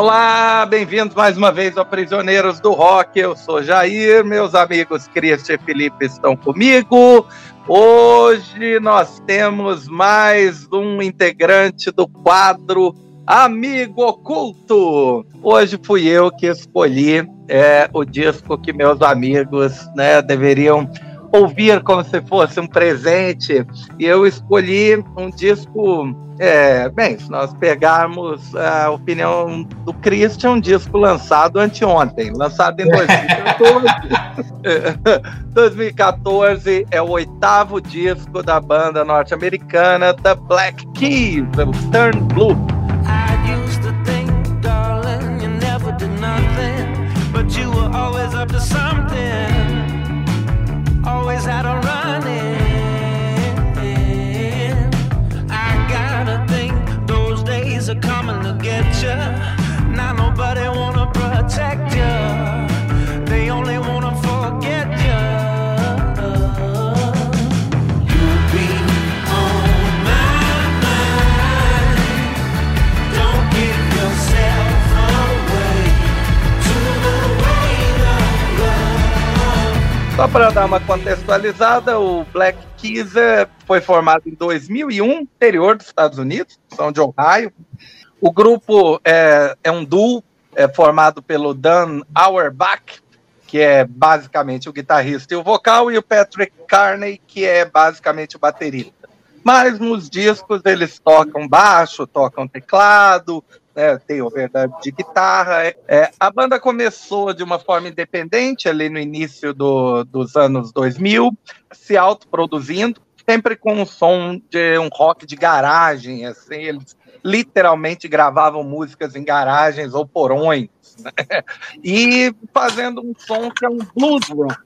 Olá, bem-vindos mais uma vez ao Prisioneiros do Rock. Eu sou Jair, meus amigos Cristian e Felipe estão comigo. Hoje nós temos mais um integrante do quadro Amigo Oculto. Hoje fui eu que escolhi é, o disco que meus amigos né, deveriam ouvir como se fosse um presente. E eu escolhi um disco. É, bem, se nós pegarmos a opinião do Christian, um disco lançado anteontem, lançado em 2014. 2014 é o oitavo disco da banda norte-americana The Black Keys, o Turn Blue. but you were always up to something. Só para dar uma contextualizada, o Black Keys é, foi formado em 2001, interior dos Estados Unidos, são de Ohio. O grupo é, é um duo é formado pelo Dan Auerbach, que é basicamente o guitarrista e o vocal, e o Patrick Carney, que é basicamente o baterista. Mas nos discos eles tocam baixo, tocam teclado, né, tem overdub de guitarra. É, a banda começou de uma forma independente ali no início do, dos anos 2000, se autoproduzindo, sempre com um som de um rock de garagem, assim, eles literalmente gravavam músicas em garagens ou porões, né? e fazendo um som que é um blues rock.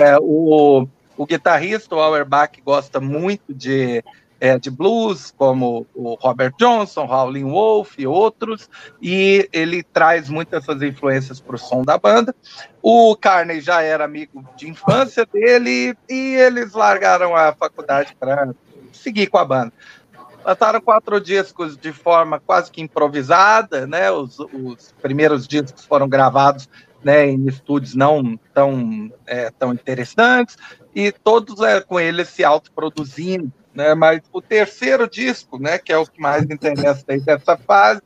É, o, o guitarrista, o Auerbach, gosta muito de é, de blues, como o Robert Johnson, Howlin' Wolf e outros, e ele traz muitas dessas influências para o som da banda. O Carney já era amigo de infância dele e eles largaram a faculdade para seguir com a banda. Lançaram quatro discos de forma quase que improvisada, né? Os, os primeiros discos foram gravados né, em estúdios não tão, é, tão interessantes, e todos é, com eles se autoproduzindo né? Mas o terceiro disco, né, que é o que mais interessa aí dessa fase,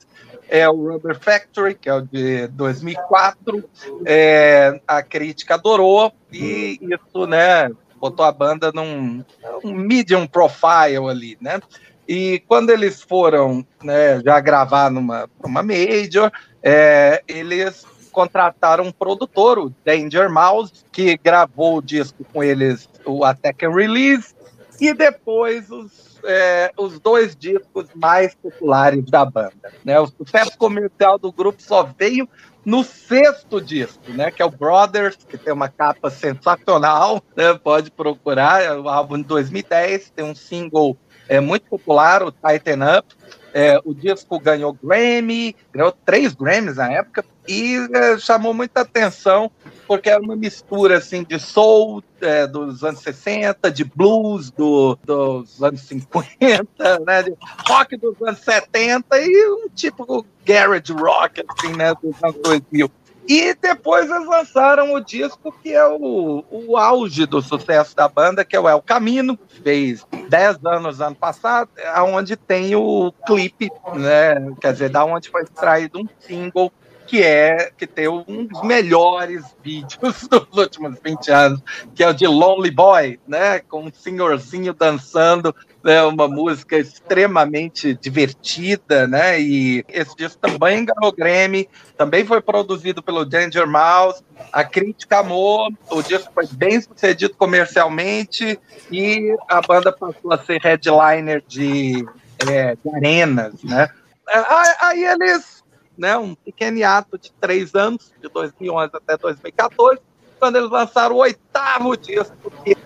é o Rubber Factory, que é o de 2004. É, a crítica adorou e isso, né, botou a banda num um medium profile ali, né? E quando eles foram né, já gravar numa uma major, é, eles contrataram um produtor, o Danger Mouse, que gravou o disco com eles, o Attack and Release, e depois os, é, os dois discos mais populares da banda. Né? O sucesso comercial do grupo só veio no sexto disco, né, que é o Brothers, que tem uma capa sensacional, né, pode procurar, é o álbum de 2010, tem um single é, muito popular, o Tighten Up, é, o disco ganhou Grammy, ganhou três Grammys na época, e é, chamou muita atenção porque era uma mistura assim de soul é, dos anos 60, de blues do, dos anos 50, né, de rock dos anos 70 e um tipo garage rock assim, né, dos anos 2000. E depois eles lançaram o disco que é o, o auge do sucesso da banda, que é o El Camino, fez 10 anos ano passado, onde tem o clipe, né? Quer dizer, da onde foi extraído um single que é que tem um dos melhores vídeos dos últimos 20 anos, que é o de Lonely Boy, né, com um senhorzinho dançando, né, uma música extremamente divertida, né, e esse disco também ganhou Grammy, também foi produzido pelo Danger Mouse, a crítica amou, o disco foi bem sucedido comercialmente e a banda passou a ser headliner de, é, de arenas, né, aí eles né, um pequeno ato de três anos, de 2011 até 2014, quando eles lançaram o oitavo disco, que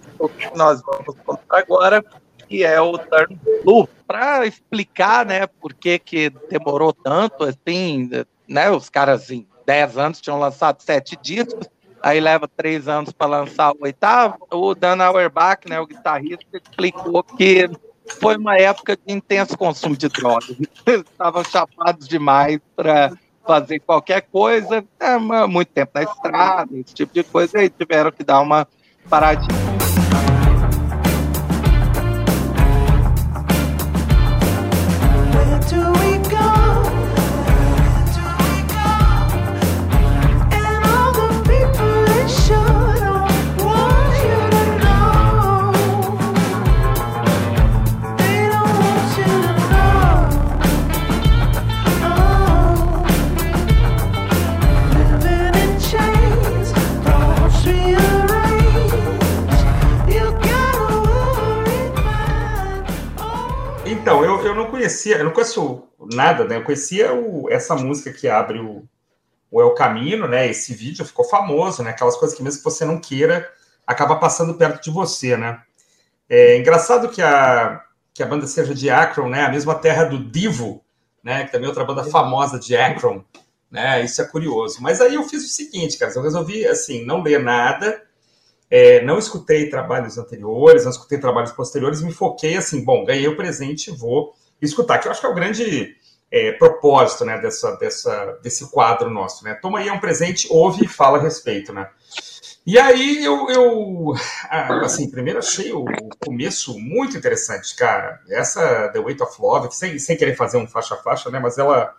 nós vamos contar agora, que é o Turn Blue. Para explicar né, por que, que demorou tanto, assim, né, os caras em 10 anos tinham lançado sete discos, aí leva três anos para lançar o oitavo. O Dan Auerbach, né, o guitarrista, explicou que foi uma época de intenso consumo de drogas. Eles estavam chapados demais para fazer qualquer coisa, é, muito tempo na estrada, esse tipo de coisa, e tiveram que dar uma paradinha. Conhecia, eu não conheço nada, né? Eu conhecia o- essa música que abre o, o El Camino, né? Esse vídeo ficou famoso, né? Aquelas coisas que mesmo que você não queira, acaba passando perto de você, né? É engraçado que a, que a banda seja de Akron, né? A mesma terra do Divo, né? Que também é outra banda famosa de Akron, né? Isso é curioso. Mas aí eu fiz o seguinte, cara, eu resolvi, assim, não ler nada, é, não escutei trabalhos anteriores, não escutei trabalhos posteriores, me foquei assim, bom, ganhei o presente, vou escutar, que eu acho que é o grande é, propósito, né, dessa, dessa, desse quadro nosso, né? Toma aí é um presente, ouve e fala a respeito, né? E aí eu, eu ah, assim, primeiro achei o começo muito interessante, cara. Essa The Weight of Love, sem, sem querer fazer um faixa a faixa, né? Mas ela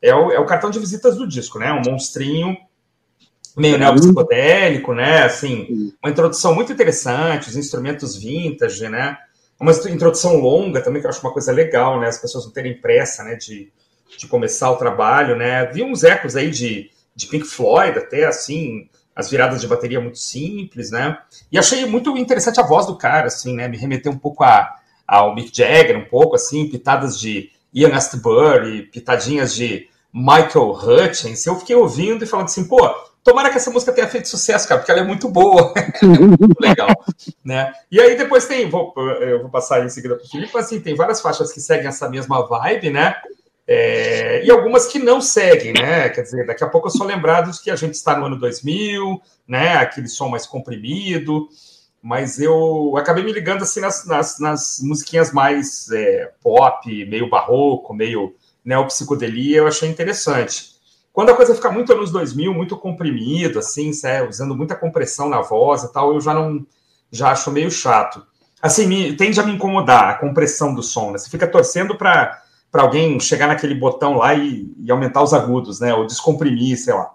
é o, é o cartão de visitas do disco, né? Um monstrinho meio neopsicodélico, né? Assim, uma introdução muito interessante, os instrumentos vintage, né? Uma introdução longa também, que eu acho uma coisa legal, né? As pessoas não terem pressa, né? De, de começar o trabalho, né? Vi uns ecos aí de, de Pink Floyd, até assim, as viradas de bateria muito simples, né? E achei muito interessante a voz do cara, assim, né? Me remeteu um pouco a, ao Mick Jagger, um pouco, assim, pitadas de Ian Astbury, pitadinhas de Michael Hutchins. Eu fiquei ouvindo e falando assim, pô, tomara que essa música tenha feito sucesso, cara, porque ela é muito boa, é muito legal, né? E aí depois tem, vou, eu vou passar em seguida para o Felipe, mas assim, tem várias faixas que seguem essa mesma vibe, né? É, e algumas que não seguem, né? Quer dizer, daqui a pouco eu sou lembrado de que a gente está no ano 2000, né? Aquele som mais comprimido, mas eu acabei me ligando assim nas, nas, nas musiquinhas mais é, pop, meio barroco, meio neopsicodelia, eu achei interessante. Quando a coisa fica muito anos 2000, muito comprimido, assim, certo? usando muita compressão na voz e tal, eu já não já acho meio chato. Assim, me, tende a me incomodar a compressão do som, né? Você fica torcendo para para alguém chegar naquele botão lá e, e, aumentar os agudos, né? Ou descomprimir, sei lá.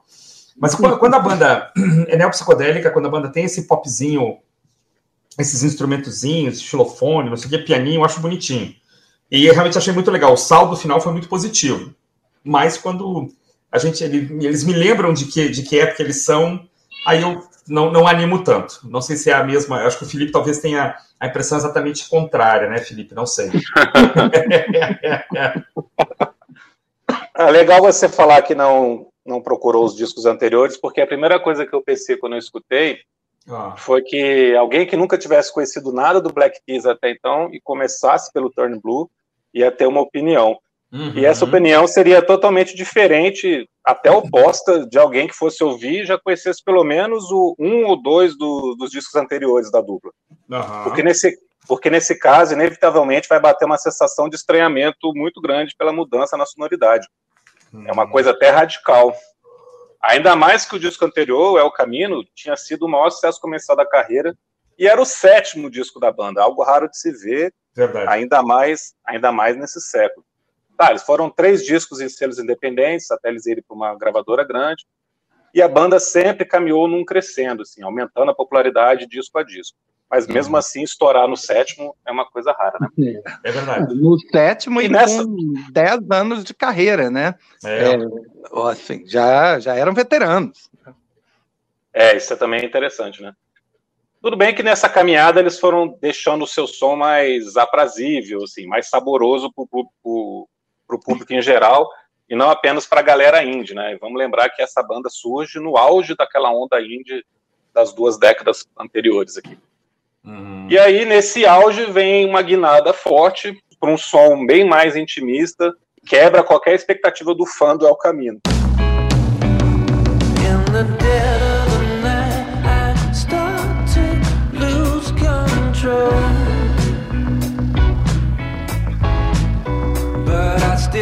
Mas quando, quando a banda é neopsicodélica, quando a banda tem esse popzinho, esses instrumentozinhos, xilofone, não sei o que, pianinho, eu acho bonitinho. E eu realmente achei muito legal. O saldo final foi muito positivo. Mas quando a gente, ele, eles me lembram de que, de que época eles são, aí eu não, não animo tanto. Não sei se é a mesma. Acho que o Felipe talvez tenha a impressão exatamente contrária, né, Felipe? Não sei. é legal você falar que não, não procurou os discos anteriores, porque a primeira coisa que eu pensei quando eu escutei ah. foi que alguém que nunca tivesse conhecido nada do Black Keys até então e começasse pelo Turn Blue ia ter uma opinião. Uhum. E essa opinião seria totalmente diferente, até oposta de alguém que fosse ouvir e já conhecesse pelo menos o um ou dois do, dos discos anteriores da dupla. Uhum. Porque, nesse, porque nesse caso, inevitavelmente, vai bater uma sensação de estranhamento muito grande pela mudança na sonoridade. Uhum. É uma coisa até radical. Ainda mais que o disco anterior, É o Camino, tinha sido o maior sucesso comercial da carreira e era o sétimo disco da banda, algo raro de se ver, Verdade. ainda mais, ainda mais nesse século. Tá, eles foram três discos em selos independentes, até eles irem para uma gravadora grande, e a banda sempre caminhou num crescendo, assim, aumentando a popularidade disco a disco. Mas mesmo uhum. assim, estourar no sétimo é uma coisa rara, né? É verdade. No sétimo e, e nessa... com 10 anos de carreira, né? É. é. assim, já, já eram veteranos. É, isso é também interessante, né? Tudo bem que nessa caminhada eles foram deixando o seu som mais aprazível, assim, mais saboroso para o público em geral, e não apenas para a galera indie, né? E vamos lembrar que essa banda surge no auge daquela onda indie das duas décadas anteriores aqui. Uhum. E aí, nesse auge, vem uma guinada forte para um som bem mais intimista, quebra qualquer expectativa do fã do El Camino. Still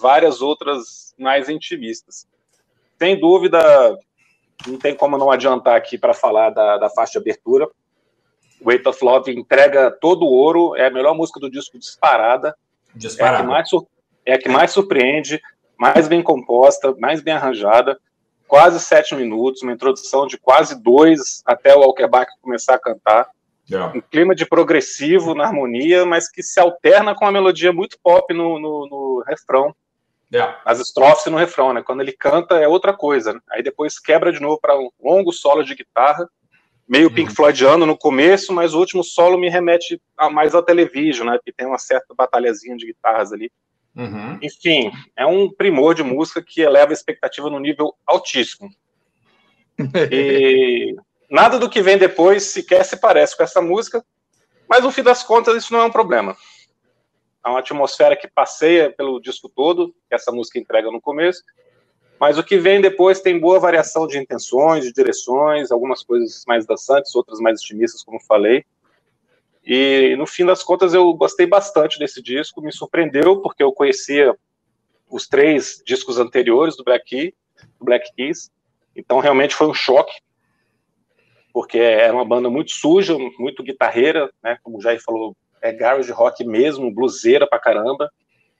várias outras mais intimistas. Sem dúvida, não tem como não adiantar aqui para falar da, da faixa de abertura. Weight of Love entrega todo o ouro, é a melhor música do disco disparada. disparada. É, a que mais, é a que mais surpreende, mais bem composta, mais bem arranjada. Quase sete minutos, uma introdução de quase dois até o Alkerbach começar a cantar. Yeah. Um clima de progressivo na harmonia, mas que se alterna com uma melodia muito pop no, no, no refrão. Yeah. As estrofes no refrão, né? Quando ele canta é outra coisa. Né? Aí depois quebra de novo para um longo solo de guitarra, meio uhum. Pink Floydiano no começo, mas o último solo me remete a, mais ao televisão, né? Que tem uma certa batalhazinha de guitarras ali. Uhum. Enfim, é um primor de música que eleva a expectativa no nível altíssimo. e nada do que vem depois sequer se parece com essa música, mas no fim das contas isso não é um problema. Há uma atmosfera que passeia pelo disco todo, que essa música entrega no começo, mas o que vem depois tem boa variação de intenções, de direções, algumas coisas mais dançantes, outras mais otimistas, como falei. E no fim das contas eu gostei bastante desse disco, me surpreendeu porque eu conhecia os três discos anteriores do Black Keys, do Black Keys. Então realmente foi um choque, porque era uma banda muito suja, muito guitarreira, né, como o Jair falou, é garage rock mesmo, bluseira pra caramba.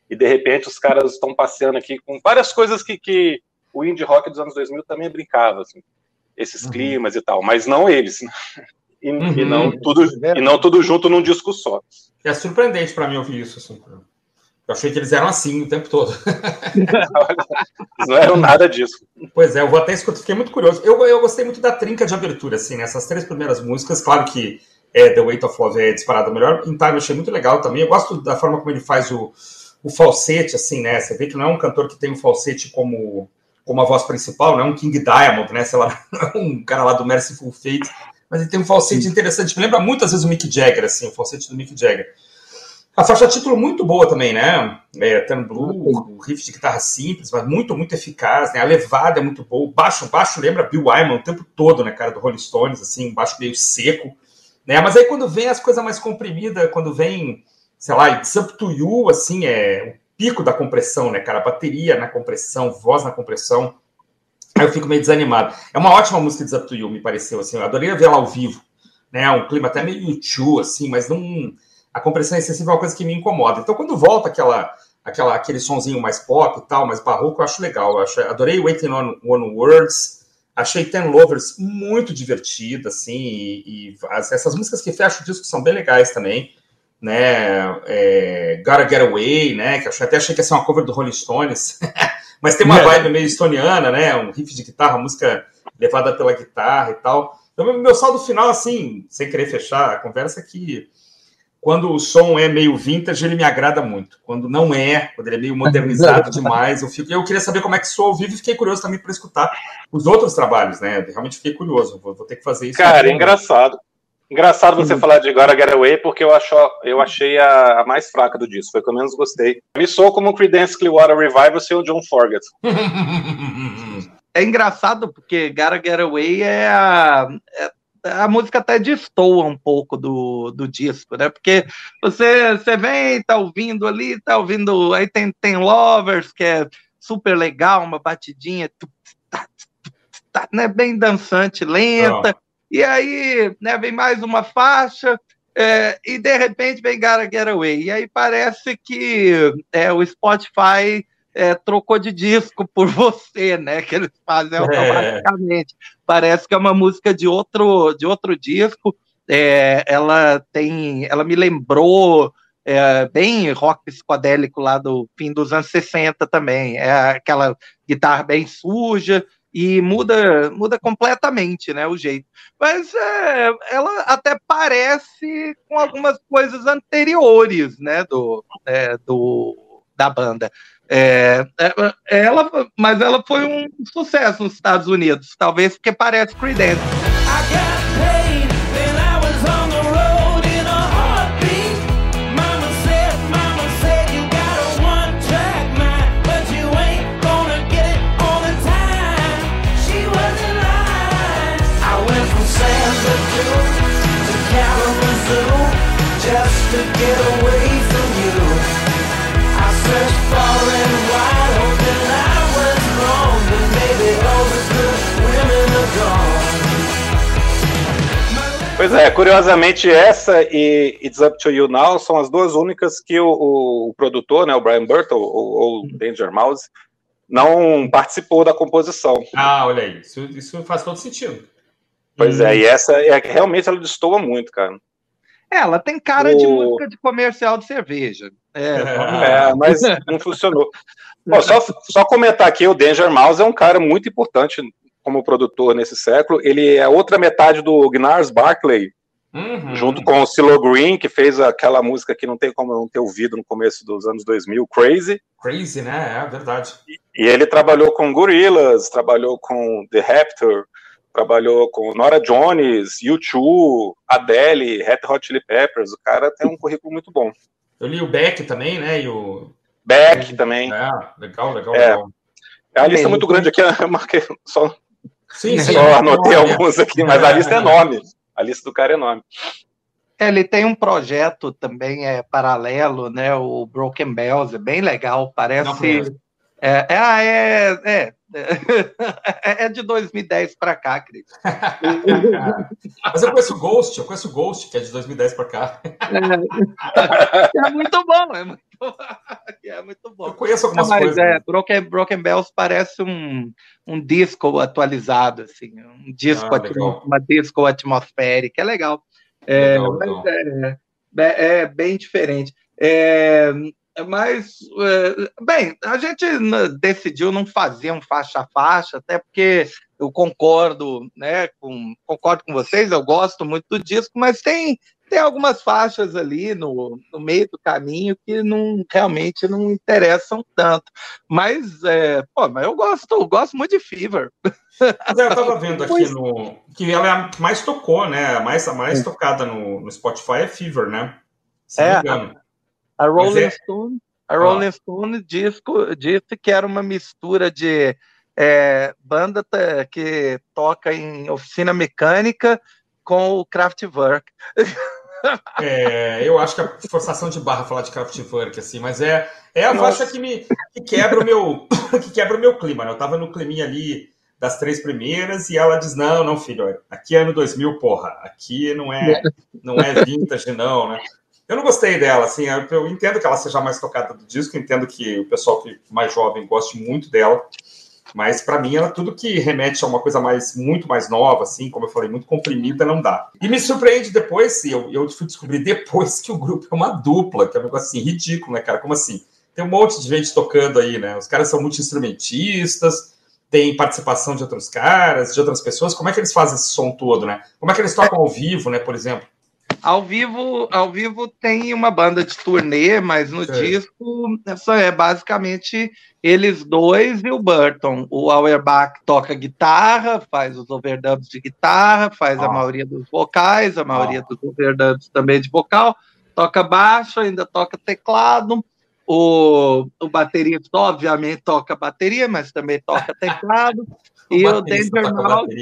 E de repente os caras estão passeando aqui com várias coisas que, que o indie rock dos anos 2000 também brincava, assim, esses uhum. climas e tal, mas não eles. Né? e, uhum. e, não tudo, e não tudo junto num disco só. É surpreendente para mim ouvir isso. Assim. Eu achei que eles eram assim o tempo todo. não eram nada disso. Pois é, eu vou até escutar, fiquei muito curioso. Eu, eu gostei muito da trinca de abertura, assim, nessas três primeiras músicas. Claro que é, The Weight of Love é disparado melhor. Em Time eu achei muito legal também. Eu gosto da forma como ele faz o, o falsete, assim, né? Você vê que não é um cantor que tem um falsete como, como a voz principal, não é um King Diamond, né? Sei lá, um cara lá do Merciful Fate mas ele tem um falsete interessante. Me lembra muitas vezes o Mick Jagger, assim, o falsete do Mick Jagger. A faixa título muito boa também, né? É, Turn Blue, o riff de guitarra simples, mas muito, muito eficaz, né? A levada é muito boa. O baixo, baixo lembra Bill Wyman o tempo todo, né, cara, do Rolling Stones, assim, um baixo meio seco, né? Mas aí quando vem as coisas mais comprimidas, quando vem, sei lá, It's Up To You, assim, é o pico da compressão, né, cara? Bateria na compressão, voz na compressão, Aí eu fico meio desanimado. É uma ótima música de You, me pareceu, assim. Eu adorei ver ela ao vivo, né? Um clima até meio YouTube, assim, mas não... A compressão excessiva é uma coisa que me incomoda. Então, quando volta aquela, aquela, aquele sonzinho mais pop e tal, mais barroco, eu acho legal. Eu acho, adorei Waiting on One Words. Achei Ten Lovers muito divertida, assim, e, e as, essas músicas que fecham o disco são bem legais também, né? É, Gotta Get Away, né? Que eu até achei que ia ser uma cover do Rolling Stones. Mas tem uma vibe meio estoniana, né? Um riff de guitarra, música levada pela guitarra e tal. Então, meu saldo final, assim, sem querer fechar a conversa, é que quando o som é meio vintage, ele me agrada muito. Quando não é, quando ele é meio modernizado demais, eu fico. Eu queria saber como é que sou ao vivo e fiquei curioso também para escutar os outros trabalhos, né? Realmente fiquei curioso. Vou, vou ter que fazer isso. Cara, é engraçado. Engraçado você uhum. falar de Gotta Get Away, porque eu, acho, eu achei a, a, mais fraca do disco, foi o que eu menos gostei. Me sou como Creedence Clearwater Revival sem o John Forget. É engraçado, porque Gotta Get Away é a, é, a música até destoa um pouco do, do disco, né? Porque você, você vem, tá ouvindo ali, tá ouvindo. Aí tem, tem Lovers, que é super legal, uma batidinha, né? bem dançante, lenta. Oh e aí né, vem mais uma faixa, é, e de repente vem Gotta Get Away. E aí parece que é, o Spotify é, trocou de disco por você, né? Que eles fazem é. automaticamente. É. Parece que é uma música de outro, de outro disco. É, ela tem. Ela me lembrou. É, bem rock psicodélico lá do fim dos anos 60 também. É aquela guitarra bem suja, e muda muda completamente né, o jeito. Mas é, ela até parece com algumas coisas anteriores né, do, é, do, da banda. É, é ela, mas ela foi um sucesso nos Estados Unidos, talvez porque parece Creedence. Pois é, curiosamente, essa e It's Up to You Now são as duas únicas que o, o, o produtor, né, o Brian Burton, ou, ou Danger Mouse, não participou da composição. Ah, olha aí, isso, isso faz todo sentido. Pois hum. é, e essa é que realmente ela destoa muito, cara. É, ela tem cara o... de música de comercial de cerveja. É, é mas não funcionou. Bom, só, só comentar aqui, o Danger Mouse é um cara muito importante como produtor nesse século. Ele é outra metade do Gnars Barclay, uhum. junto com o Silo Green, que fez aquela música que não tem como não ter ouvido no começo dos anos 2000, Crazy. Crazy, né? É verdade. E, e ele trabalhou com Gorillaz, trabalhou com The Raptor, trabalhou com Nora Jones, U2, Adele, Red Hot Chili Peppers. O cara tem um currículo muito bom. Eu li o Beck também, né? E o Beck também. É, legal, legal, é. legal. É uma lista muito grande aqui, eu marquei só Sim, sim. Só anotei alguns aqui, mas a lista é enorme. A lista do cara é enorme. É, ele tem um projeto também é paralelo, né? O Broken Bells, é bem legal. Parece. É, é, ah, é, é, é, é de 2010 para cá, Cris. Mas eu conheço o Ghost, eu conheço o Ghost, que é de 2010 para cá. É, é, muito bom, é muito, é muito bom. Eu conheço algumas Mas, coisas. É, Broken, Broken Bells parece um, um disco atualizado, assim, um disco, ah, uma disco atmosférica, é legal. É, legal, legal. É, é, é, bem diferente. É, mas, é, bem, a gente decidiu não fazer um faixa a faixa, até porque eu concordo, né, com, concordo com vocês, eu gosto muito do disco, mas tem, tem algumas faixas ali no, no meio do caminho que não realmente não interessam tanto. Mas, é, pô, mas eu gosto, eu gosto muito de Fever. Mas eu estava vendo aqui no que ela é a mais tocou, né? A mais, a mais tocada no, no Spotify é Fever, né? Se é. A Rolling é... Stone, a Rolling ah. Stone disco, disse que era uma mistura de é, banda que toca em oficina mecânica com o Kraftwerk. É, eu acho que a forçação de barra falar de Kraftwerk, assim, mas é, é a faixa que me que quebra o meu que quebra o meu clima, né? Eu tava no climinha ali das três primeiras e ela diz: "Não, não, filho, aqui é ano 2000, porra. Aqui não é não é vintage não, né?" Eu não gostei dela, assim, eu entendo que ela seja mais tocada do disco, entendo que o pessoal que mais jovem goste muito dela, mas para mim ela tudo que remete a uma coisa mais muito mais nova, assim, como eu falei, muito comprimida, não dá. E me surpreende depois, eu, eu fui descobrir depois que o grupo é uma dupla, que é um negócio assim ridículo, né, cara? Como assim? Tem um monte de gente tocando aí, né? Os caras são instrumentistas, tem participação de outros caras, de outras pessoas. Como é que eles fazem esse som todo, né? Como é que eles tocam ao vivo, né, por exemplo? Ao vivo, ao vivo tem uma banda de turnê, mas no disco só é basicamente eles dois e o Burton. O Auerbach toca guitarra, faz os overdubs de guitarra, faz ah. a maioria dos vocais, a maioria ah. dos overdubs também de vocal, toca baixo, ainda toca teclado. O, o baterista, obviamente, toca bateria, mas também toca teclado. e o Danger Mouse.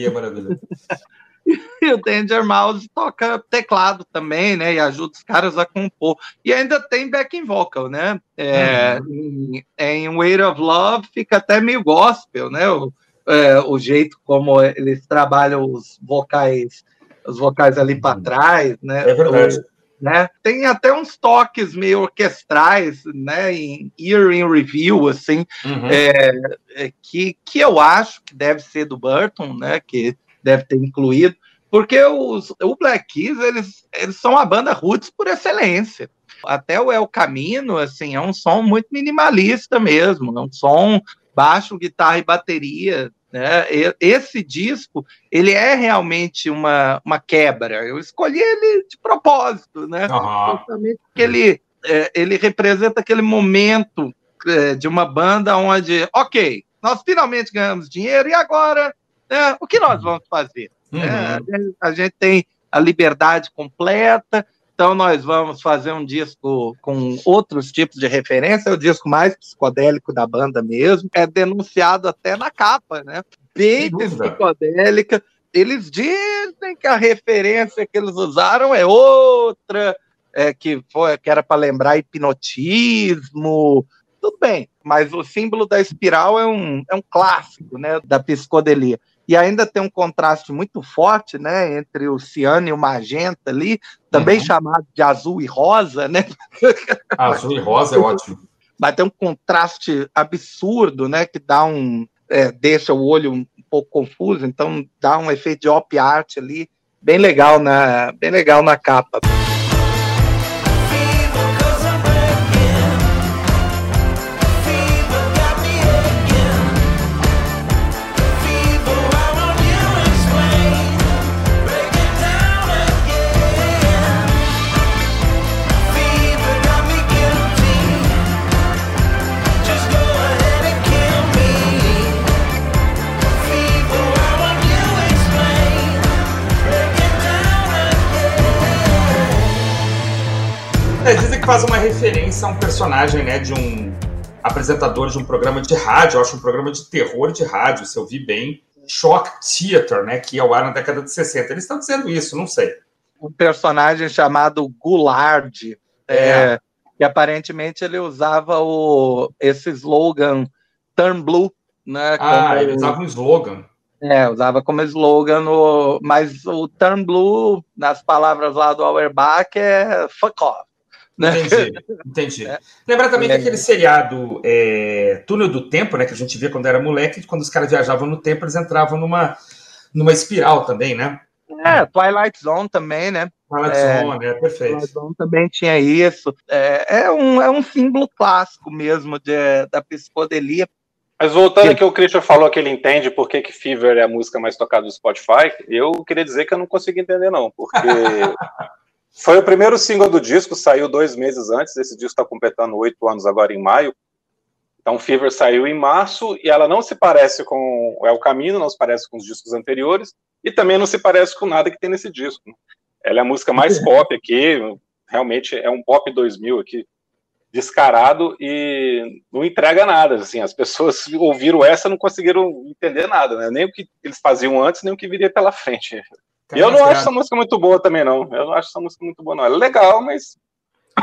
E o Danger Mouse toca teclado também, né? E ajuda os caras a compor. E ainda tem backing vocal, né? É, uhum. em, em Weight of Love fica até meio gospel, né? O, é, o jeito como eles trabalham os vocais, os vocais ali para uhum. trás, né? É verdade. O, né? Tem até uns toques meio orquestrais, né? Em Ear in Review, assim, uhum. é, é, que, que eu acho que deve ser do Burton, né? Que deve ter incluído, porque os, o Black Keys, eles, eles são a banda roots por excelência. Até o El Camino, assim, é um som muito minimalista mesmo, é um som baixo, guitarra e bateria, né? Esse disco, ele é realmente uma, uma quebra. Eu escolhi ele de propósito, né? Uhum. porque ele, é, ele representa aquele momento é, de uma banda onde, ok, nós finalmente ganhamos dinheiro e agora é, o que nós vamos fazer? Uhum. É, a gente tem a liberdade completa, então nós vamos fazer um disco com outros tipos de referência, é o disco mais psicodélico da banda mesmo, é denunciado até na capa, né? Bem psicodélica. Eles dizem que a referência que eles usaram é outra, é, que, foi, que era para lembrar hipnotismo, tudo bem, mas o símbolo da espiral é um, é um clássico né, da psicodelia. E ainda tem um contraste muito forte né, entre o ciano e o magenta ali, também uhum. chamado de azul e rosa, né? Azul e rosa é ótimo. Mas tem um contraste absurdo, né? Que dá um. É, deixa o olho um pouco confuso, então dá um efeito de op art ali, bem legal na, bem legal na capa. É, dizem que faz uma referência a um personagem, né, de um apresentador de um programa de rádio, acho um programa de terror de rádio, se eu vi bem, Shock Theater, né, que ia ao ar na década de 60. Eles estão dizendo isso, não sei. Um personagem chamado Goulard, é. É, que aparentemente ele usava o, esse slogan Turn Blue, né? Ah, ele usava um slogan. É, usava como slogan, o, mas o Turn Blue, nas palavras lá do Auerbach, é fuck off. Né? Entendi, entendi. É. Lembra também é. que aquele seriado é, Túnel do Tempo, né? Que a gente via quando era moleque, quando os caras viajavam no tempo, eles entravam numa, numa espiral também, né? É, Twilight Zone também, né? Twilight é, Zone, é perfeito. Twilight Zone também tinha isso. É, é, um, é um símbolo clássico mesmo de, da psicodelia. Mas voltando que o Christian falou que ele entende por que, que Fever é a música mais tocada do Spotify, eu queria dizer que eu não consigo entender, não, porque Foi o primeiro single do disco, saiu dois meses antes. Esse disco está completando oito anos agora em maio. Então, Fever saiu em março e ela não se parece com É o Caminho, não se parece com os discos anteriores e também não se parece com nada que tem nesse disco. Ela é a música mais pop aqui, realmente é um pop 2000 aqui, descarado e não entrega nada. Assim, as pessoas ouviram essa não conseguiram entender nada, né? nem o que eles faziam antes, nem o que viria pela frente. Eu não acho essa música muito boa também, não. Eu não acho essa música muito boa, não. Ela é legal, mas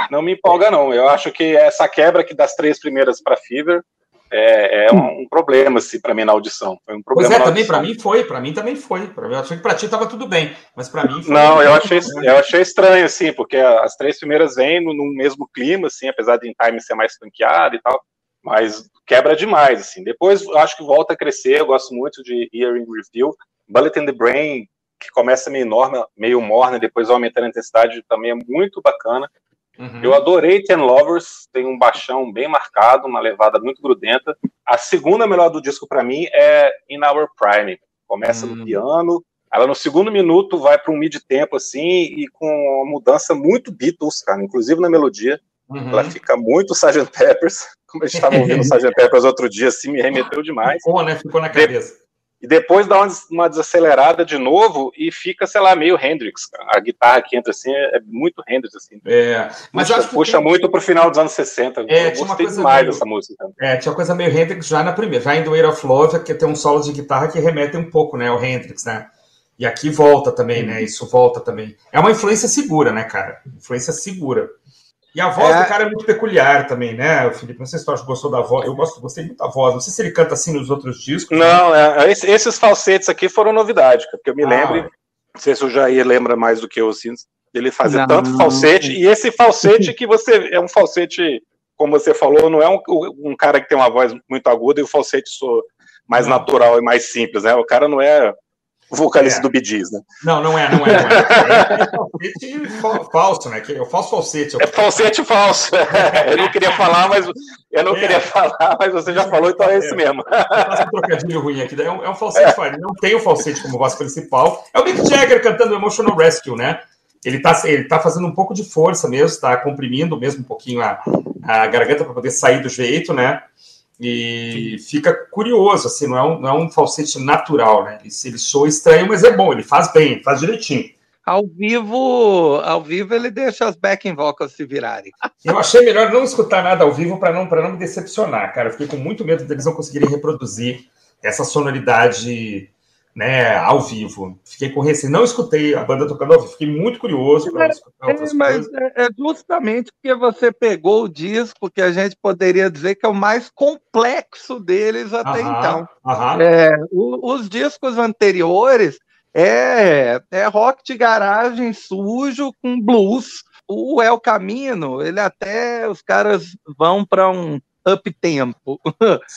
não me empolga, não. Eu acho que essa quebra aqui das três primeiras para Fever é, é um, um, problema, assim, para mim na audição. Foi um problema pois é, também para mim foi, para mim também foi. Eu achei que para ti estava tudo bem, mas para mim foi. Não, eu achei, eu achei estranho, assim, porque as três primeiras vêm no, no mesmo clima, assim, apesar de em time ser mais tanqueado e tal, mas quebra demais, assim. Depois acho que volta a crescer, eu gosto muito de Hearing Review. Bullet in the Brain que começa meio enorme, meio morna, depois aumentando a intensidade, também é muito bacana. Uhum. Eu adorei Ten Lovers, tem um baixão bem marcado, uma levada muito grudenta. A segunda melhor do disco para mim é In Our Prime. Começa uhum. no piano, ela no segundo minuto vai para um mid tempo assim e com uma mudança muito Beatles, cara, inclusive na melodia. Uhum. Ela fica muito Sgt. Peppers, como a gente estava ouvindo Sgt. Peppers outro dia, assim, me remeteu demais. Ficou, né? Ficou na cabeça e depois dá uma desacelerada de novo e fica, sei lá, meio Hendrix. A guitarra que entra assim é, muito Hendrix. Assim. É, mas puxa, puxa tem... muito pro final dos anos 60. É, Eu gostei demais meio... dessa música. É, tinha uma coisa meio Hendrix já na primeira, já em The Way of Love, que tem um solo de guitarra que remete um pouco, né, ao Hendrix, né? E aqui volta também, né? Isso volta também. É uma influência segura, né, cara? Influência segura. E a voz é... do cara é muito peculiar também, né, Felipe? Não sei se tu gostou da voz. Eu gosto, gostei muito da voz. Não sei se ele canta assim nos outros discos. Não, né? é, esses falsetes aqui foram novidade, porque eu me ah. lembro. Não sei se o Jair lembra mais do que eu, assim, ele fazia não, tanto falsete. Não. E esse falsete que você. É um falsete, como você falou, não é um, um cara que tem uma voz muito aguda e o falsete sou mais natural e mais simples, né? O cara não é vocalista é. do Bidis, né? Não, não é, não é. Não é. é falsete falso, né? É o falso falsete. É falsete falso. Eu não queria falar, mas eu não é. queria falar, mas você já falou, então é esse mesmo. Faço um trocadilho ruim aqui. É um, é um falsete, é. não tem o falsete como voz principal. É o Mick Jagger cantando Emotional Rescue, né? Ele tá, ele tá fazendo um pouco de força mesmo, está comprimindo mesmo um pouquinho a, a garganta para poder sair do jeito, né? E fica curioso, assim, não é um, não é um falsete natural, né? Ele, ele soa estranho, mas é bom, ele faz bem, faz direitinho. Ao vivo, ao vivo ele deixa as backing vocals se virarem. Eu achei melhor não escutar nada ao vivo para não, não me decepcionar, cara. Eu fiquei com muito medo deles não conseguirem reproduzir essa sonoridade né, ao vivo. Fiquei com receio, não escutei a banda tocando ao vivo, fiquei muito curioso para escutar outras é, mas coisas. É, é justamente porque você pegou o disco que a gente poderia dizer que é o mais complexo deles até aham, então. Aham. É, o, os discos anteriores é, é rock de garagem sujo com blues. O El Camino, ele até os caras vão para um up tempo.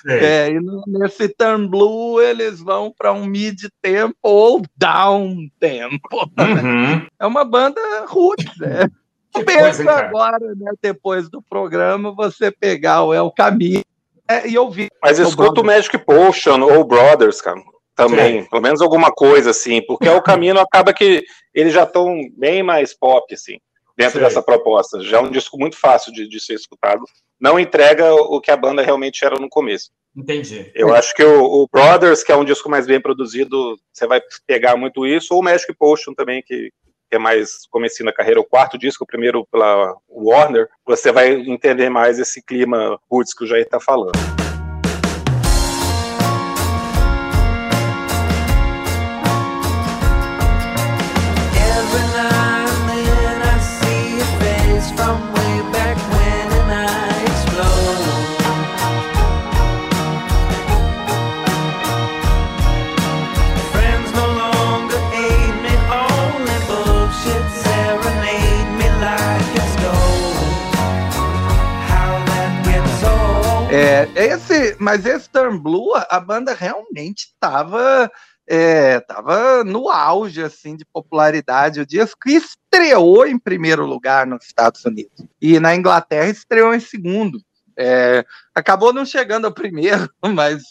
É, e nesse turn blue eles vão para um mid tempo ou down tempo. Uhum. É uma banda roots, né? Pensa agora, né, depois do programa, você pegar o El Caminho é, e ouvir. Mas escuta o Magic Potion ou Brothers, cara. Também, Sim. pelo menos alguma coisa assim, porque o caminho acaba que eles já estão bem mais pop, assim dentro Sim. dessa proposta. Já é um disco muito fácil de, de, ser escutado. Não entrega o que a banda realmente era no começo. Entendi. Eu acho que o, o, Brothers, que é um disco mais bem produzido, você vai pegar muito isso, ou o Magic Potion também, que, que é mais comecinho na carreira, o quarto disco, o primeiro pela Warner, você vai entender mais esse clima roots que o Jair está falando. Esse, mas esse Turn Blue, a banda realmente estava é, tava no auge assim de popularidade. O disco estreou em primeiro lugar nos Estados Unidos e na Inglaterra estreou em segundo. É, acabou não chegando ao primeiro, mas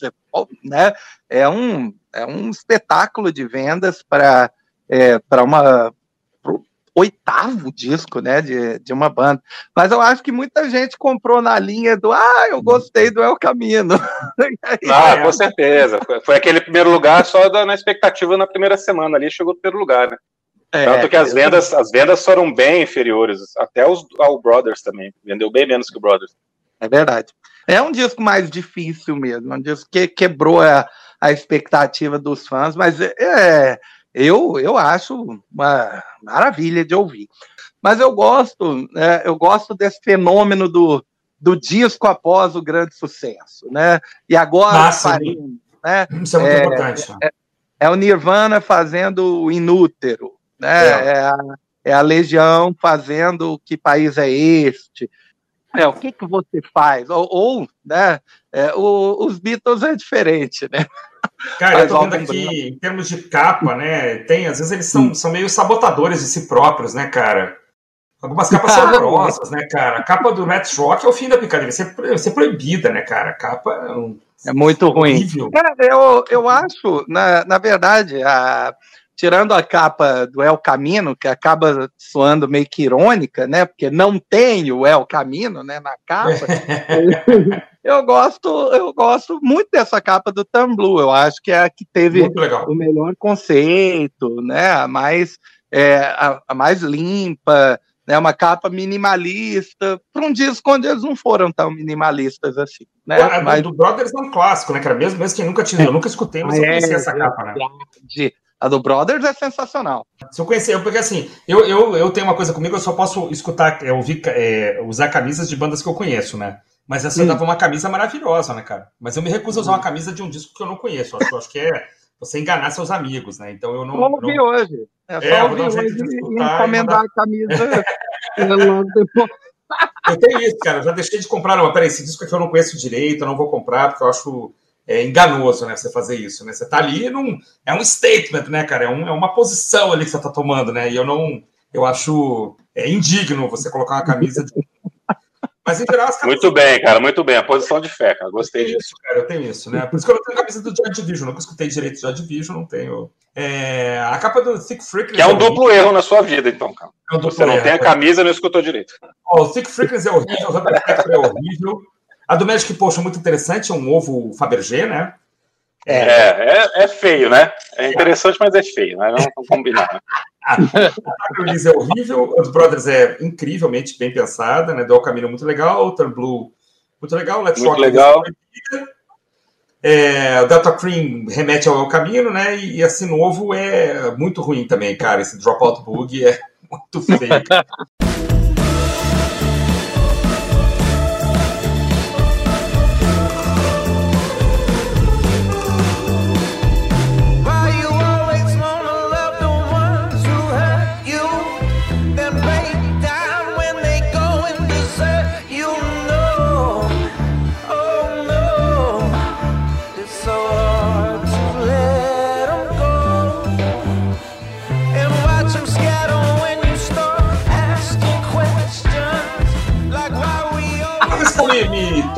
né, é, um, é um espetáculo de vendas para é, uma oitavo disco, né, de, de uma banda. Mas eu acho que muita gente comprou na linha do, ah, eu gostei do El Camino. ah, com certeza. Foi, aquele primeiro lugar só da, na expectativa na primeira semana ali, chegou no primeiro lugar, né? É, Tanto que as vendas, as vendas foram bem inferiores, até os, ao Brothers também. Vendeu bem menos que o Brothers. É verdade. É um disco mais difícil mesmo, um disco que quebrou a, a expectativa dos fãs, mas é, é eu, eu acho uma maravilha de ouvir. Mas eu gosto, né, eu gosto desse fenômeno do, do disco após o grande sucesso, né? E agora ah, né? Isso é muito é, importante. É, é, o Nirvana fazendo o Inútero, né? É. é. a, é a Legião fazendo que país é este? É, o que, que você faz? Ou, ou né, é, o, os Beatles é diferente, né? Cara, eu tô vendo aqui, em termos de capa, né? Tem, às vezes eles são, hum. são meio sabotadores de si próprios, né, cara? Algumas capas são horrorosas, né, cara? A capa do Matt Rock é o fim da brincadeira. Vai ser, ser proibida, né, cara? A capa é, um, é muito ruim. É, eu, eu acho, na, na verdade, a, tirando a capa do El Camino, que acaba soando meio que irônica, né? Porque não tem o El Camino, né, na capa. eu gosto, eu gosto muito dessa capa do Tam Blue. Eu acho que é a que teve o melhor conceito, né? A mais, é, a, a mais limpa, né? Uma capa minimalista para um disco onde eles não foram tão minimalistas assim. Né? A, mas... do Brothers é um clássico, né, cara? Mesmo, mesmo quem nunca tinha, eu nunca escutei, mas é, eu conheci essa capa, né? A do Brothers é sensacional. Se eu conhecer, porque assim, eu, eu, eu tenho uma coisa comigo, eu só posso escutar, é, ouvir, é, usar camisas de bandas que eu conheço, né? Mas essa hum. dava uma camisa maravilhosa, né, cara? Mas eu me recuso a usar uma camisa de um disco que eu não conheço. Acho, acho que é você enganar seus amigos, né? Então eu não. Vou ouvir não... hoje. É só é, ouvir hoje e encomendar a camisa logo depois. Eu tenho isso, cara. Eu já deixei de comprar. Não, peraí, esse disco aqui eu não conheço direito, eu não vou comprar, porque eu acho é, enganoso, né? Você fazer isso, né? Você tá ali num. É um statement, né, cara? É, um, é uma posição ali que você tá tomando, né? E eu não. Eu acho é indigno você colocar uma camisa de mas em geral, as Muito bem, cara, muito bem. A posição de fé, cara. Gostei disso. Isso, cara, eu tenho isso, né? Por isso que eu não tenho a camisa do Joy Division. Nunca escutei direito de Joy Division, não tenho. É... A capa do Thick Freak. Que é um duplo erro na sua vida, então, cara. É um Você não erro, tem a camisa, não escutou direito. Oh, o Thick Freakers é horrível, o Rubber é horrível. A do Magic Potion é muito interessante, é um ovo Fabergé, né? É, é, é, feio, né? É interessante, mas é feio, né? Não, não combinar. a release é horrível, os Brothers é incrivelmente bem pensada, né? Do Caminho muito legal, o Turn Blue muito legal, Let's muito Rock legal. É, o Delta Cream remete ao El Camino, né? E, esse novo é muito ruim também, cara. Esse Dropout Bug é muito feio.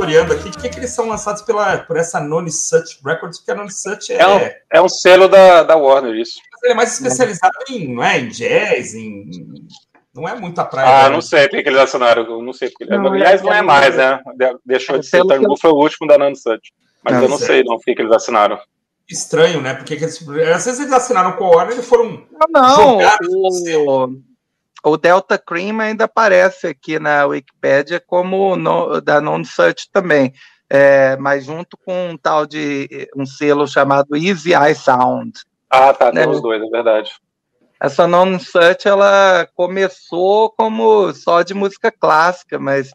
historiando aqui de que, que eles são lançados pela, por essa Noni Such Records, porque a Noni Such é. É um, é um selo da, da Warner, isso. Ele é mais especializado em, não é, em jazz, em. Não é muito a praia. Ah, não sei porque que eles assinaram. Não sei porque. Não, Aliás, não é mais, né? Deixou de ser. Tangu foi o último da Noni Such. Mas não, eu não certo. sei não o que, que eles assinaram estranho, né? Porque eles, às vezes eles assinaram com a Warner e foram. Não, não. O, o, Delta Cream ainda aparece aqui na Wikipedia como no, da Non-Search também. É, mas junto com um tal de um selo chamado Easy Eye Sound. Ah, tá, né? tem os dois, é verdade. Essa Non-Search ela começou como só de música clássica, mas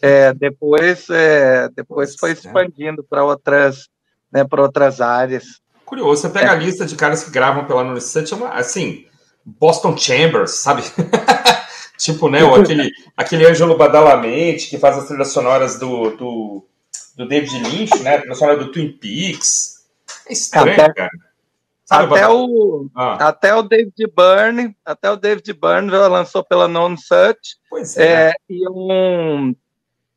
é, depois, é, depois foi expandindo para outras né, para outras áreas. Curioso, você pega é. a lista de caras que gravam pela Universidade, chama assim, Boston Chambers, sabe? tipo, né, aquele, aquele Ângelo Badalamente, que faz as trilhas sonoras do, do, do David Lynch, né, a trilha sonora do Twin Peaks. É estranho, até, cara. Sabe, até, o, ah. até o David Byrne, até o David Byrne lançou pela Non Such. Pois é. é e um,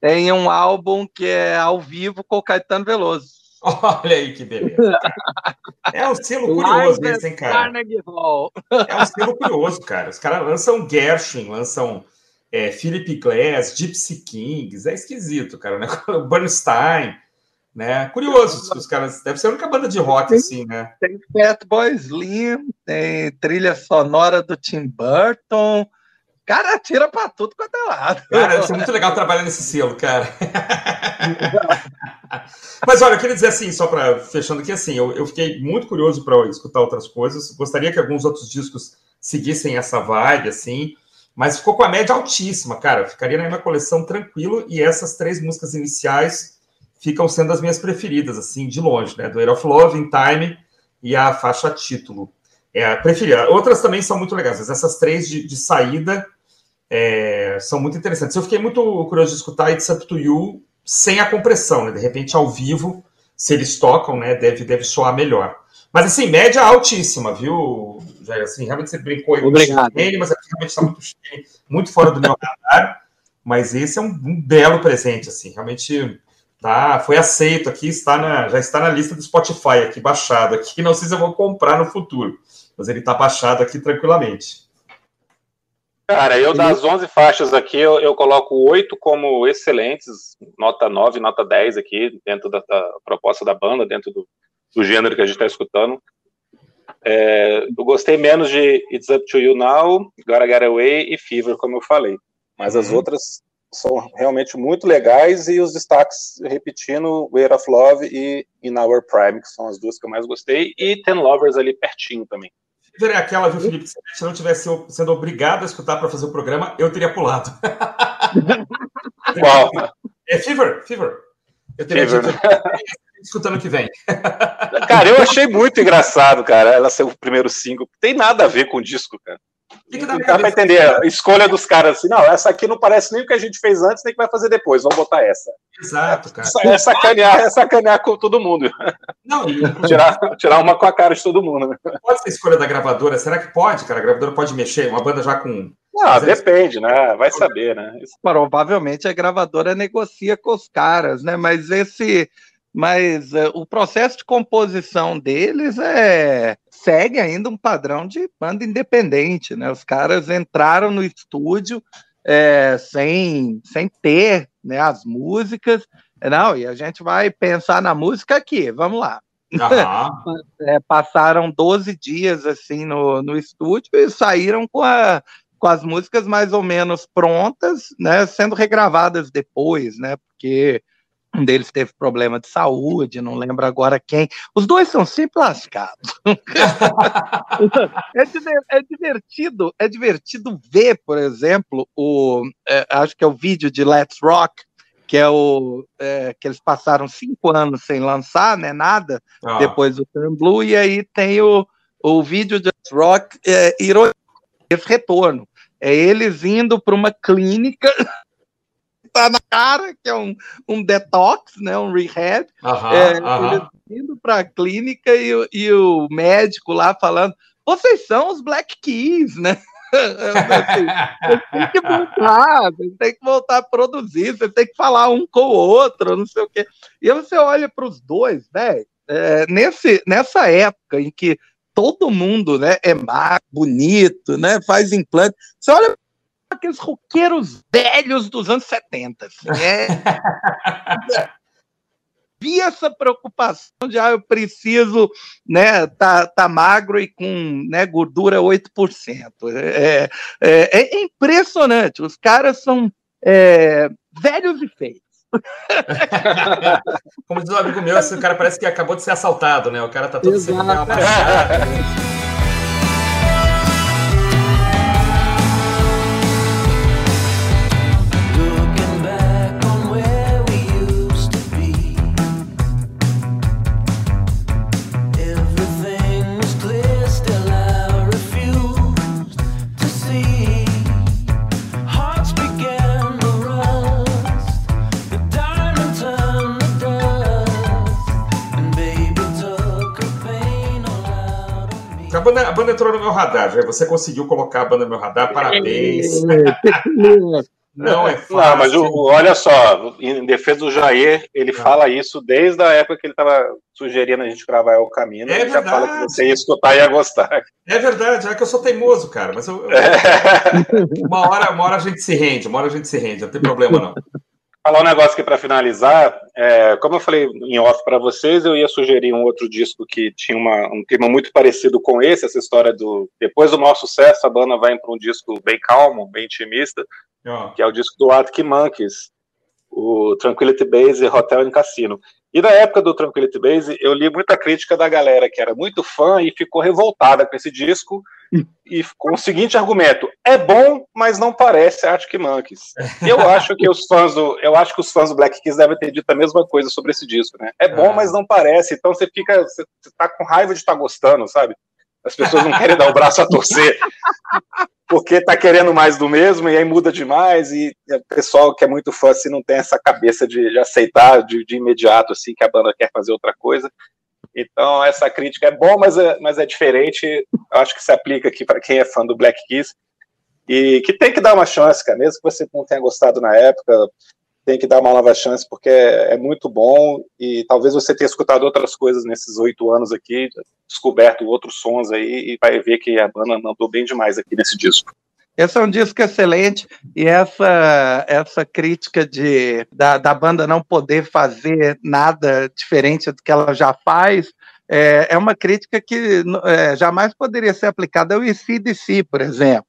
tem um álbum que é ao vivo com o Caetano Veloso. Olha aí que beleza. É um selo curioso esse, hein, cara? É um selo curioso, cara. Os caras lançam Gershwin, lançam é, Philip Glass, Gypsy Kings. É esquisito, cara, né? Bernstein, né? Curioso, os caras... Deve ser a única banda de rock, tem, assim, né? Tem Fatboy Slim, tem trilha sonora do Tim Burton... Cara, tira pra tudo quanto é lado. Cara, deve ser muito legal trabalhar nesse selo, cara. Mas olha, eu queria dizer assim, só para fechando aqui, assim, eu, eu fiquei muito curioso para escutar outras coisas. Gostaria que alguns outros discos seguissem essa vibe, assim, mas ficou com a média altíssima, cara. Ficaria na minha coleção tranquilo e essas três músicas iniciais ficam sendo as minhas preferidas, assim, de longe, né? Do Air of Love, In Time e a faixa título. É. Outras também são muito legais, mas essas três de, de saída é, são muito interessantes. Eu fiquei muito curioso de escutar It's Up to You sem a compressão, né? De repente, ao vivo, se eles tocam, né? Deve, deve soar melhor. Mas assim, média altíssima, viu, Jair? Assim, realmente você brincou aí Obrigado. Ele, mas aqui realmente está muito, muito fora do meu radar. Mas esse é um, um, belo presente, assim, realmente tá, foi aceito aqui, está na, já está na lista do Spotify aqui, baixado aqui. Não sei se eu vou comprar no futuro, mas ele está baixado aqui tranquilamente. Cara, eu das 11 faixas aqui, eu, eu coloco oito como excelentes, nota 9, nota 10 aqui, dentro da, da proposta da banda, dentro do, do gênero que a gente está escutando. É, eu gostei menos de It's Up to You Now, Gotta Get Away e Fever, como eu falei. Mas as uhum. outras são realmente muito legais e os destaques repetindo Way of Love e In Our Prime, que são as duas que eu mais gostei, e Ten Lovers ali pertinho também. Fever é aquela, viu, Felipe? Se a gente não tivesse sendo obrigado a escutar para fazer o programa, eu teria pulado. Uau! É Fever, Fever. Eu teria Fever, dito, né? escutando o que vem. Cara, eu achei muito engraçado, cara, ela ser o primeiro single. Tem nada a ver com o disco, cara. Que que dá para entender a escolha dos caras assim, não, essa aqui não parece nem o que a gente fez antes, nem o que vai fazer depois, vamos botar essa. Exato, cara. É, é sacanear, é sacanear com todo mundo. Não, e... tirar, tirar uma com a cara de todo mundo. Pode ser escolha da gravadora? Será que pode, cara? A gravadora pode mexer? Uma banda já com. Não, depende, né? Vai saber, né? Provavelmente a gravadora negocia com os caras, né? Mas esse mas uh, o processo de composição deles é segue ainda um padrão de banda independente, né? Os caras entraram no estúdio é, sem, sem ter né, as músicas, não, e a gente vai pensar na música aqui, vamos lá. é, passaram 12 dias assim no, no estúdio e saíram com, a, com as músicas mais ou menos prontas, né, sendo regravadas depois, né, porque Um deles teve problema de saúde, não lembro agora quem. Os dois são sempre lascados. é, é, divertido, é divertido ver, por exemplo, o é, acho que é o vídeo de Let's Rock, que é o é, que eles passaram cinco anos sem lançar, né? Nada ah. depois do Turn Blue, e aí tem o, o vídeo de Let's Rock é, esse retorno. É eles indo para uma clínica tá na cara, que é um, um detox, né, um rehab. Aham, é, aham. indo para a clínica e, e, o médico lá falando: vocês são os Black Keys, né? assim, tem que voltar, tem que voltar a produzir, você tem que falar um com o outro, não sei o quê. E você olha para os dois, velho, é, nesse, nessa época em que todo mundo né, é magro, bonito, né, faz implante, você olha aqueles roqueiros velhos dos anos 70. Assim, é... Vi essa preocupação de ah, eu preciso né, tá, tá magro e com né, gordura 8%. É, é, é impressionante. Os caras são é, velhos e feios. Como diz um amigo meu, esse cara parece que acabou de ser assaltado, né? O cara tá todo sem banda, entrou no meu radar, já. Você conseguiu colocar a banda no meu radar, parabéns. Não é fácil. Não, mas o, olha só, em defesa do Jair, ele ah. fala isso desde a época que ele estava sugerindo a gente gravar o caminho. É ele verdade. já fala que você ia escutar e ia gostar. É verdade, é que eu sou teimoso, cara. Mas eu, eu... É. uma, hora, uma hora a gente se rende, uma hora a gente se rende, não tem problema não falar um negócio aqui para finalizar. É, como eu falei em off para vocês, eu ia sugerir um outro disco que tinha uma, um clima muito parecido com esse, essa história do. Depois do maior sucesso, a banda vai para um disco bem calmo, bem intimista, oh. que é o disco do Arctic Monkeys, o Tranquility Base Hotel and Cassino. E na época do Tranquility Base, eu li muita crítica da galera que era muito fã e ficou revoltada com esse disco e com o seguinte argumento: é bom, mas não parece Arctic Monkeys. Eu acho que os fãs do, eu acho que os fãs do Black Keys devem ter dito a mesma coisa sobre esse disco, né? É bom, é. mas não parece. Então você fica, você tá com raiva de estar tá gostando, sabe? As pessoas não querem dar o braço a torcer porque tá querendo mais do mesmo e aí muda demais e o pessoal que é muito fã assim não tem essa cabeça de, de aceitar de, de, imediato assim que a banda quer fazer outra coisa. Então essa crítica é bom, mas é, mas é diferente. Acho que se aplica aqui para quem é fã do Black Keys e que tem que dar uma chance, cara, mesmo que você não tenha gostado na época, tem que dar uma nova chance porque é, é, muito bom e talvez você tenha escutado outras coisas nesses oito anos aqui, descoberto outros sons aí e vai ver que a banda mandou bem demais aqui nesse disco. Esse é um disco excelente e essa essa crítica de da, da banda não poder fazer nada diferente do que ela já faz é, é uma crítica que é, jamais poderia ser aplicada ao ICDC, por exemplo.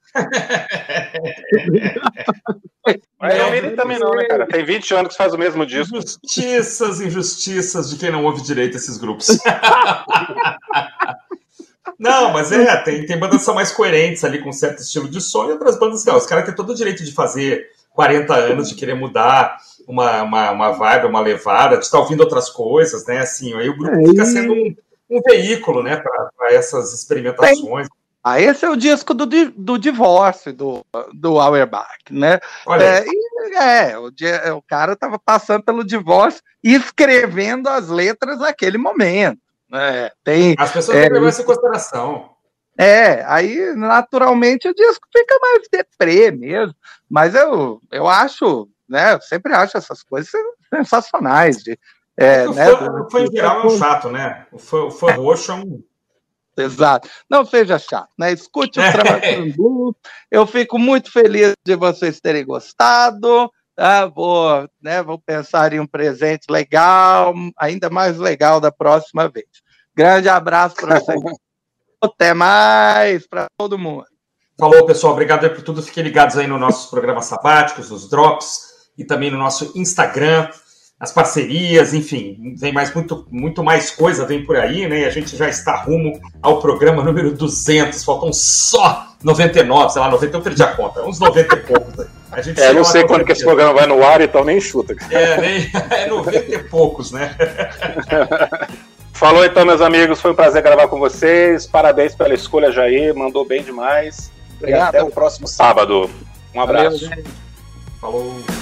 Mas não ele também não, né, cara? Tem 20 anos que faz o mesmo disco. Injustiças, injustiças de quem não ouve direito esses grupos. Não, mas é, tem, tem bandas que são mais coerentes ali com um certo estilo de som e outras bandas não. Os caras têm todo o direito de fazer 40 anos, de querer mudar uma, uma, uma vibe, uma levada, de estar ouvindo outras coisas, né? Assim, aí o grupo é, fica sendo um, um veículo, né, para essas experimentações. Ah, esse é o disco do, do divórcio do, do Auerbach, né? É, e, é, o, o cara estava passando pelo divórcio e escrevendo as letras naquele momento. Né? Tem, as pessoas é, levar isso em consideração. É, aí naturalmente o disco fica mais deprê mesmo. Mas eu, eu acho, né? Eu sempre acho essas coisas sensacionais. De, é, o, né, fã, fã em geral é um chato, né? O fã, o fã roxo é um. Exato. Não seja chato, né? Escute o Trabalhando Blue. Eu fico muito feliz de vocês terem gostado. Ah, vou, né, vou pensar em um presente legal, ainda mais legal da próxima vez. Grande abraço para vocês. Até mais para todo mundo. Falou, pessoal. Obrigado por tudo. Fiquem ligados aí nos nossos programas sabáticos, nos drops e também no nosso Instagram. as parcerias, enfim, vem mais muito, muito mais coisa, vem por aí, né? E a gente já está rumo ao programa número 200, faltam só 99, sei lá, 90, eu perdi a conta, uns 90 e poucos. A gente é, não sei quando que esse programa vai no ar, então nem chuta. É, nem, é 90 e poucos, né? Falou então, meus amigos, foi um prazer gravar com vocês, parabéns pela escolha, Jair, mandou bem demais. Obrigado. E até o próximo sábado. Um abraço. Valeu, Falou.